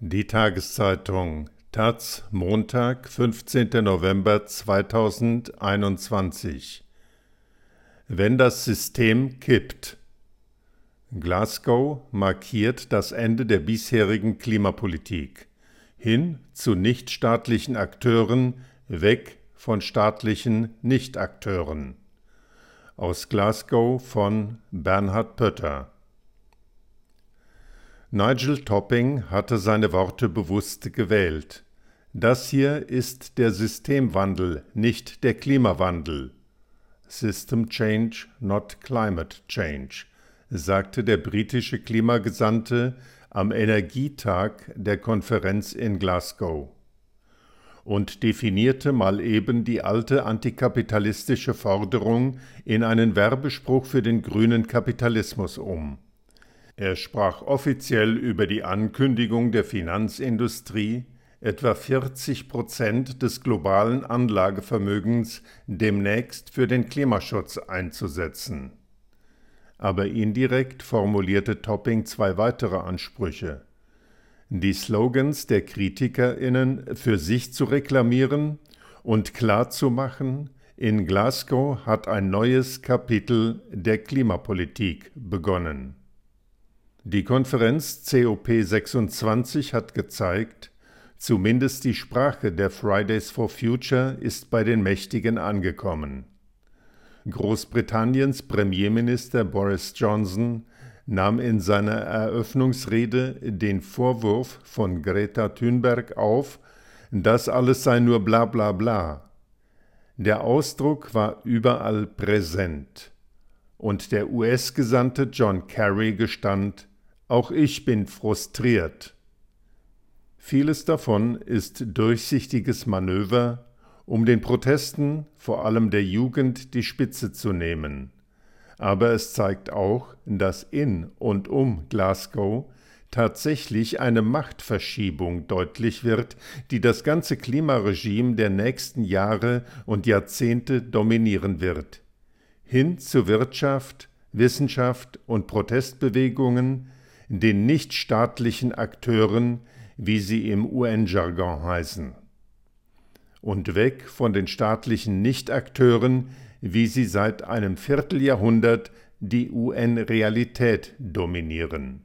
Die Tageszeitung Taz Montag, 15. November 2021 Wenn das System kippt. Glasgow markiert das Ende der bisherigen Klimapolitik. Hin zu nichtstaatlichen Akteuren, weg von staatlichen Nichtakteuren. Aus Glasgow von Bernhard Pötter Nigel Topping hatte seine Worte bewusst gewählt. Das hier ist der Systemwandel, nicht der Klimawandel. System Change, not Climate Change, sagte der britische Klimagesandte am Energietag der Konferenz in Glasgow und definierte mal eben die alte antikapitalistische Forderung in einen Werbespruch für den grünen Kapitalismus um. Er sprach offiziell über die Ankündigung der Finanzindustrie, etwa 40 Prozent des globalen Anlagevermögens demnächst für den Klimaschutz einzusetzen. Aber indirekt formulierte Topping zwei weitere Ansprüche. Die Slogans der KritikerInnen für sich zu reklamieren und klarzumachen, in Glasgow hat ein neues Kapitel der Klimapolitik begonnen. Die Konferenz COP26 hat gezeigt, zumindest die Sprache der Fridays for Future ist bei den Mächtigen angekommen. Großbritanniens Premierminister Boris Johnson nahm in seiner Eröffnungsrede den Vorwurf von Greta Thunberg auf, das alles sei nur bla bla bla. Der Ausdruck war überall präsent. Und der US-Gesandte John Kerry gestand, auch ich bin frustriert. Vieles davon ist durchsichtiges Manöver, um den Protesten, vor allem der Jugend, die Spitze zu nehmen. Aber es zeigt auch, dass in und um Glasgow tatsächlich eine Machtverschiebung deutlich wird, die das ganze Klimaregime der nächsten Jahre und Jahrzehnte dominieren wird. Hin zu Wirtschaft, Wissenschaft und Protestbewegungen, den nichtstaatlichen Akteuren, wie sie im UN-Jargon heißen, und weg von den staatlichen Nichtakteuren, wie sie seit einem Vierteljahrhundert die UN-Realität dominieren.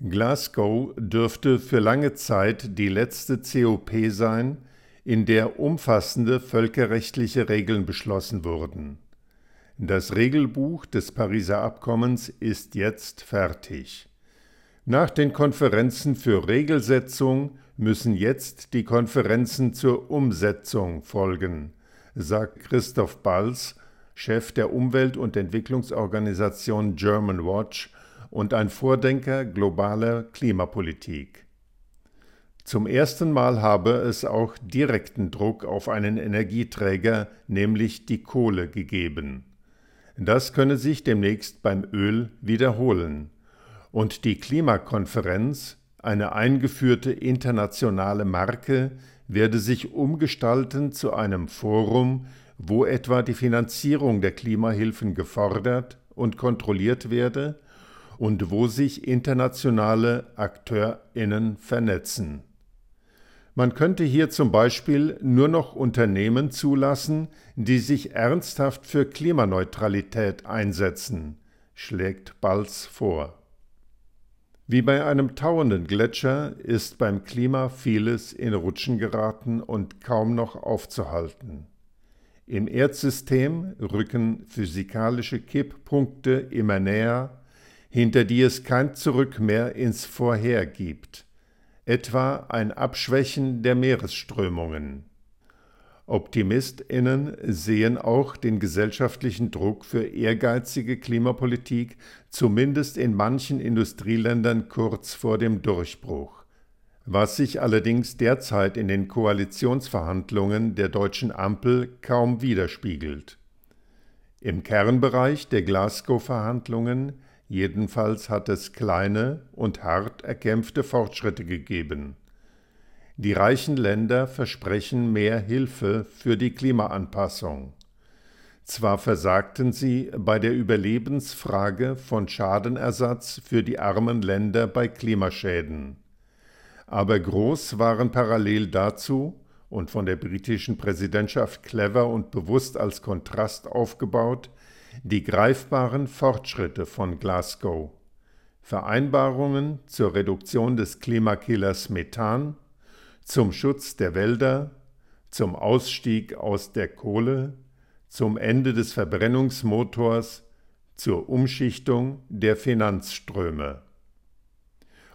Glasgow dürfte für lange Zeit die letzte COP sein, in der umfassende völkerrechtliche Regeln beschlossen wurden. Das Regelbuch des Pariser Abkommens ist jetzt fertig. Nach den Konferenzen für Regelsetzung müssen jetzt die Konferenzen zur Umsetzung folgen, sagt Christoph Balz, Chef der Umwelt- und Entwicklungsorganisation German Watch und ein Vordenker globaler Klimapolitik. Zum ersten Mal habe es auch direkten Druck auf einen Energieträger, nämlich die Kohle, gegeben. Das könne sich demnächst beim Öl wiederholen. Und die Klimakonferenz, eine eingeführte internationale Marke, werde sich umgestalten zu einem Forum, wo etwa die Finanzierung der Klimahilfen gefordert und kontrolliert werde und wo sich internationale Akteurinnen vernetzen. Man könnte hier zum Beispiel nur noch Unternehmen zulassen, die sich ernsthaft für Klimaneutralität einsetzen, schlägt Balz vor. Wie bei einem tauenden Gletscher ist beim Klima vieles in Rutschen geraten und kaum noch aufzuhalten. Im Erdsystem rücken physikalische Kipppunkte immer näher, hinter die es kein Zurück mehr ins Vorher gibt etwa ein Abschwächen der Meeresströmungen. Optimistinnen sehen auch den gesellschaftlichen Druck für ehrgeizige Klimapolitik zumindest in manchen Industrieländern kurz vor dem Durchbruch, was sich allerdings derzeit in den Koalitionsverhandlungen der deutschen Ampel kaum widerspiegelt. Im Kernbereich der Glasgow-Verhandlungen Jedenfalls hat es kleine und hart erkämpfte Fortschritte gegeben. Die reichen Länder versprechen mehr Hilfe für die Klimaanpassung. Zwar versagten sie bei der Überlebensfrage von Schadenersatz für die armen Länder bei Klimaschäden, Aber groß waren parallel dazu und von der britischen Präsidentschaft clever und bewusst als Kontrast aufgebaut, die greifbaren Fortschritte von Glasgow. Vereinbarungen zur Reduktion des Klimakillers Methan, zum Schutz der Wälder, zum Ausstieg aus der Kohle, zum Ende des Verbrennungsmotors, zur Umschichtung der Finanzströme.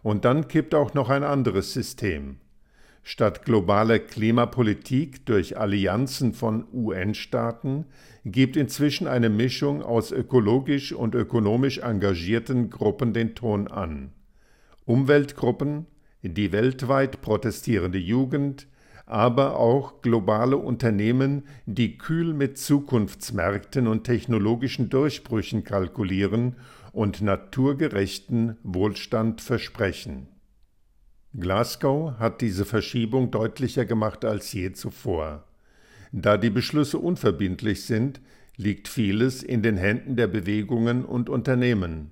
Und dann kippt auch noch ein anderes System. Statt globaler Klimapolitik durch Allianzen von UN-Staaten gibt inzwischen eine Mischung aus ökologisch und ökonomisch engagierten Gruppen den Ton an. Umweltgruppen, die weltweit protestierende Jugend, aber auch globale Unternehmen, die kühl mit Zukunftsmärkten und technologischen Durchbrüchen kalkulieren und naturgerechten Wohlstand versprechen. Glasgow hat diese Verschiebung deutlicher gemacht als je zuvor. Da die Beschlüsse unverbindlich sind, liegt vieles in den Händen der Bewegungen und Unternehmen.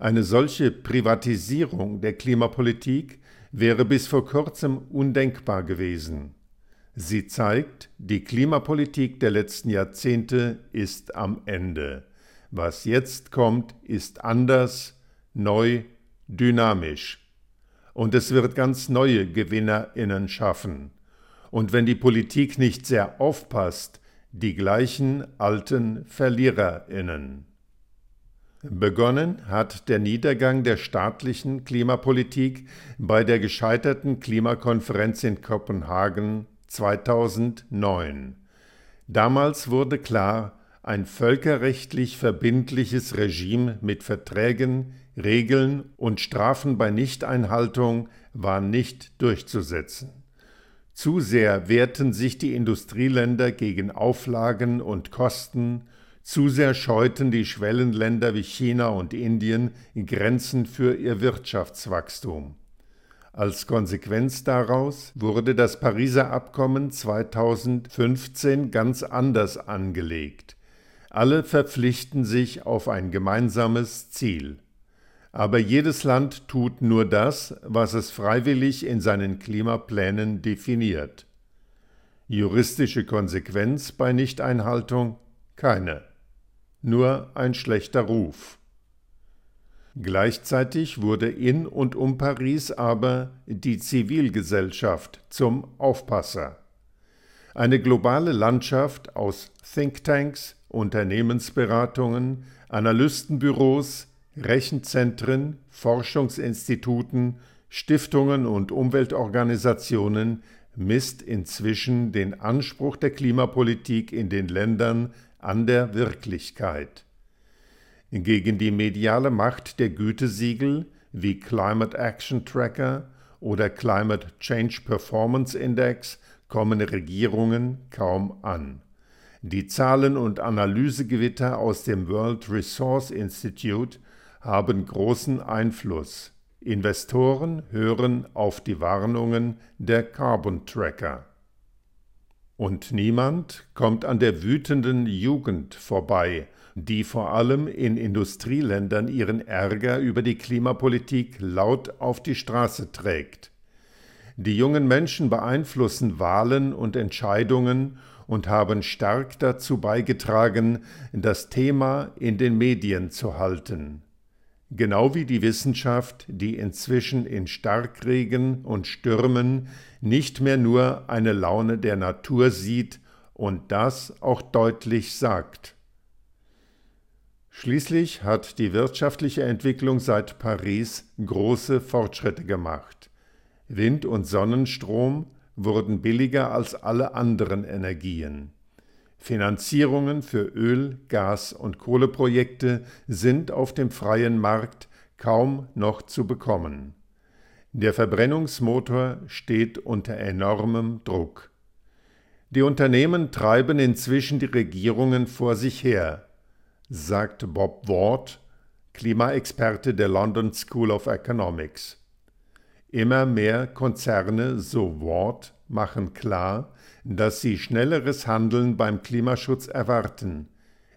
Eine solche Privatisierung der Klimapolitik wäre bis vor kurzem undenkbar gewesen. Sie zeigt, die Klimapolitik der letzten Jahrzehnte ist am Ende. Was jetzt kommt, ist anders, neu, dynamisch. Und es wird ganz neue Gewinnerinnen schaffen. Und wenn die Politik nicht sehr aufpasst, die gleichen alten Verliererinnen. Begonnen hat der Niedergang der staatlichen Klimapolitik bei der gescheiterten Klimakonferenz in Kopenhagen 2009. Damals wurde klar, ein völkerrechtlich verbindliches Regime mit Verträgen, Regeln und Strafen bei Nichteinhaltung war nicht durchzusetzen. Zu sehr wehrten sich die Industrieländer gegen Auflagen und Kosten, zu sehr scheuten die Schwellenländer wie China und Indien Grenzen für ihr Wirtschaftswachstum. Als Konsequenz daraus wurde das Pariser Abkommen 2015 ganz anders angelegt. Alle verpflichten sich auf ein gemeinsames Ziel. Aber jedes Land tut nur das, was es freiwillig in seinen Klimaplänen definiert. Juristische Konsequenz bei Nichteinhaltung? Keine nur ein schlechter Ruf. Gleichzeitig wurde in und um Paris aber die Zivilgesellschaft zum Aufpasser. Eine globale Landschaft aus Thinktanks, Unternehmensberatungen, Analystenbüros, Rechenzentren, Forschungsinstituten, Stiftungen und Umweltorganisationen misst inzwischen den Anspruch der Klimapolitik in den Ländern an der Wirklichkeit. Gegen die mediale Macht der Gütesiegel wie Climate Action Tracker oder Climate Change Performance Index kommen Regierungen kaum an. Die Zahlen- und Analysegewitter aus dem World Resource Institute haben großen Einfluss. Investoren hören auf die Warnungen der Carbon Tracker. Und niemand kommt an der wütenden Jugend vorbei, die vor allem in Industrieländern ihren Ärger über die Klimapolitik laut auf die Straße trägt. Die jungen Menschen beeinflussen Wahlen und Entscheidungen und haben stark dazu beigetragen, das Thema in den Medien zu halten genau wie die Wissenschaft, die inzwischen in Starkregen und Stürmen nicht mehr nur eine Laune der Natur sieht und das auch deutlich sagt. Schließlich hat die wirtschaftliche Entwicklung seit Paris große Fortschritte gemacht. Wind und Sonnenstrom wurden billiger als alle anderen Energien. Finanzierungen für Öl-, Gas- und Kohleprojekte sind auf dem freien Markt kaum noch zu bekommen. Der Verbrennungsmotor steht unter enormem Druck. Die Unternehmen treiben inzwischen die Regierungen vor sich her, sagt Bob Ward, Klimaexperte der London School of Economics. Immer mehr Konzerne, so Ward, machen klar, dass sie schnelleres Handeln beim Klimaschutz erwarten.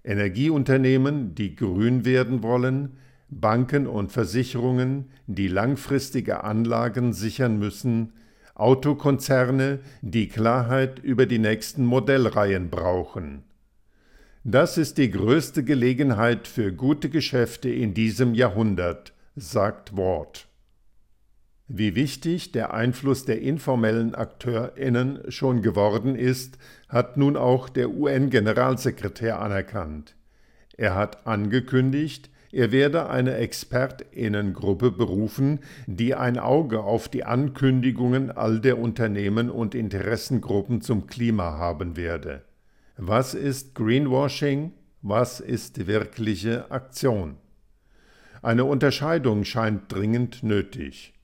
Energieunternehmen, die grün werden wollen, Banken und Versicherungen, die langfristige Anlagen sichern müssen, Autokonzerne, die Klarheit über die nächsten Modellreihen brauchen. Das ist die größte Gelegenheit für gute Geschäfte in diesem Jahrhundert, sagt Ward. Wie wichtig der Einfluss der informellen AkteurInnen schon geworden ist, hat nun auch der UN-Generalsekretär anerkannt. Er hat angekündigt, er werde eine ExpertInnengruppe berufen, die ein Auge auf die Ankündigungen all der Unternehmen und Interessengruppen zum Klima haben werde. Was ist Greenwashing? Was ist wirkliche Aktion? Eine Unterscheidung scheint dringend nötig.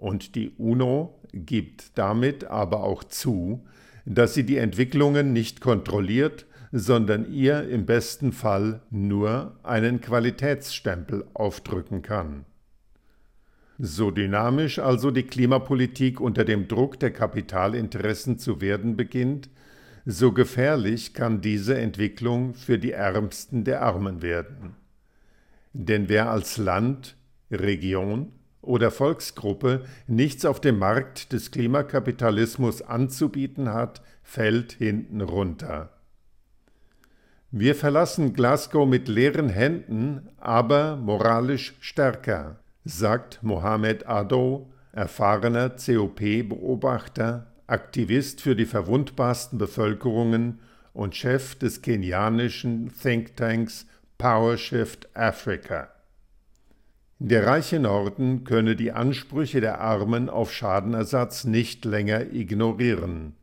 Und die UNO gibt damit aber auch zu, dass sie die Entwicklungen nicht kontrolliert, sondern ihr im besten Fall nur einen Qualitätsstempel aufdrücken kann. So dynamisch also die Klimapolitik unter dem Druck der Kapitalinteressen zu werden beginnt, so gefährlich kann diese Entwicklung für die Ärmsten der Armen werden. Denn wer als Land, Region oder Volksgruppe nichts auf dem Markt des Klimakapitalismus anzubieten hat, fällt hinten runter. Wir verlassen Glasgow mit leeren Händen, aber moralisch stärker, sagt Mohamed Ado, erfahrener COP-Beobachter, Aktivist für die verwundbarsten Bevölkerungen und Chef des kenianischen Thinktanks PowerShift Africa. Der reiche Norden könne die Ansprüche der Armen auf Schadenersatz nicht länger ignorieren.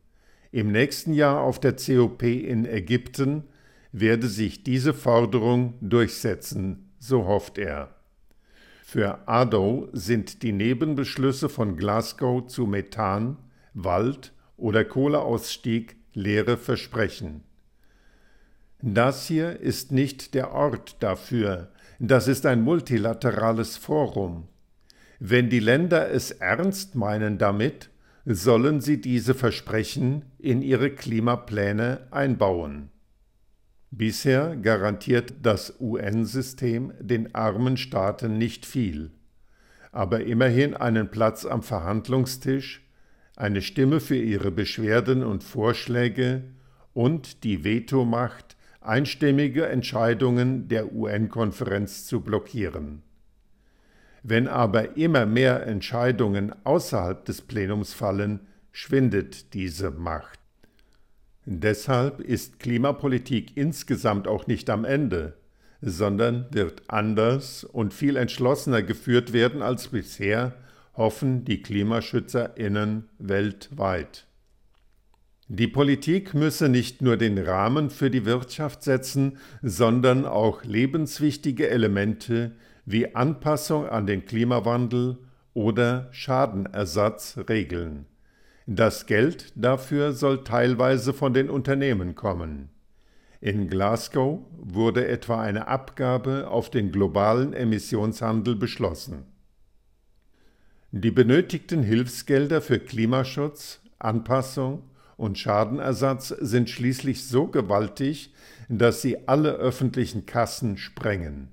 Im nächsten Jahr auf der COP in Ägypten werde sich diese Forderung durchsetzen, so hofft er. Für ADO sind die Nebenbeschlüsse von Glasgow zu Methan, Wald oder Kohleausstieg leere Versprechen. Das hier ist nicht der Ort dafür, das ist ein multilaterales Forum. Wenn die Länder es ernst meinen damit, sollen sie diese Versprechen in ihre Klimapläne einbauen. Bisher garantiert das UN-System den armen Staaten nicht viel, aber immerhin einen Platz am Verhandlungstisch, eine Stimme für ihre Beschwerden und Vorschläge und die Vetomacht einstimmige Entscheidungen der UN-Konferenz zu blockieren. Wenn aber immer mehr Entscheidungen außerhalb des Plenums fallen, schwindet diese Macht. Deshalb ist Klimapolitik insgesamt auch nicht am Ende, sondern wird anders und viel entschlossener geführt werden als bisher, hoffen die Klimaschützerinnen weltweit. Die Politik müsse nicht nur den Rahmen für die Wirtschaft setzen, sondern auch lebenswichtige Elemente wie Anpassung an den Klimawandel oder Schadenersatz regeln. Das Geld dafür soll teilweise von den Unternehmen kommen. In Glasgow wurde etwa eine Abgabe auf den globalen Emissionshandel beschlossen. Die benötigten Hilfsgelder für Klimaschutz, Anpassung und Schadenersatz sind schließlich so gewaltig, dass sie alle öffentlichen Kassen sprengen.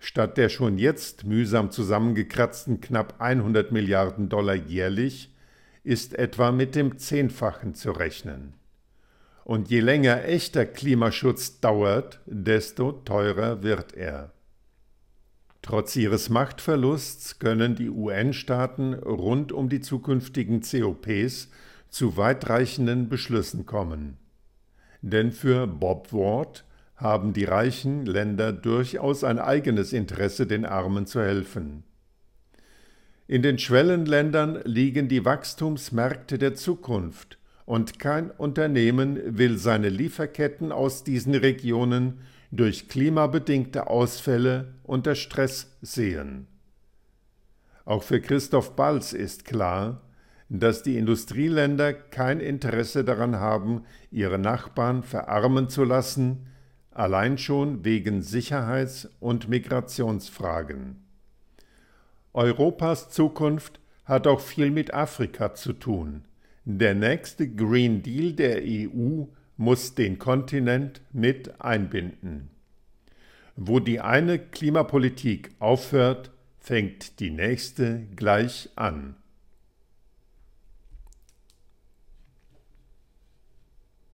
Statt der schon jetzt mühsam zusammengekratzten knapp 100 Milliarden Dollar jährlich ist etwa mit dem Zehnfachen zu rechnen. Und je länger echter Klimaschutz dauert, desto teurer wird er. Trotz ihres Machtverlusts können die UN-Staaten rund um die zukünftigen COPs zu weitreichenden Beschlüssen kommen. Denn für Bob Ward haben die reichen Länder durchaus ein eigenes Interesse, den Armen zu helfen. In den Schwellenländern liegen die Wachstumsmärkte der Zukunft, und kein Unternehmen will seine Lieferketten aus diesen Regionen durch klimabedingte Ausfälle unter Stress sehen. Auch für Christoph Balz ist klar, dass die Industrieländer kein Interesse daran haben, ihre Nachbarn verarmen zu lassen, allein schon wegen Sicherheits- und Migrationsfragen. Europas Zukunft hat auch viel mit Afrika zu tun. Der nächste Green Deal der EU muss den Kontinent mit einbinden. Wo die eine Klimapolitik aufhört, fängt die nächste gleich an.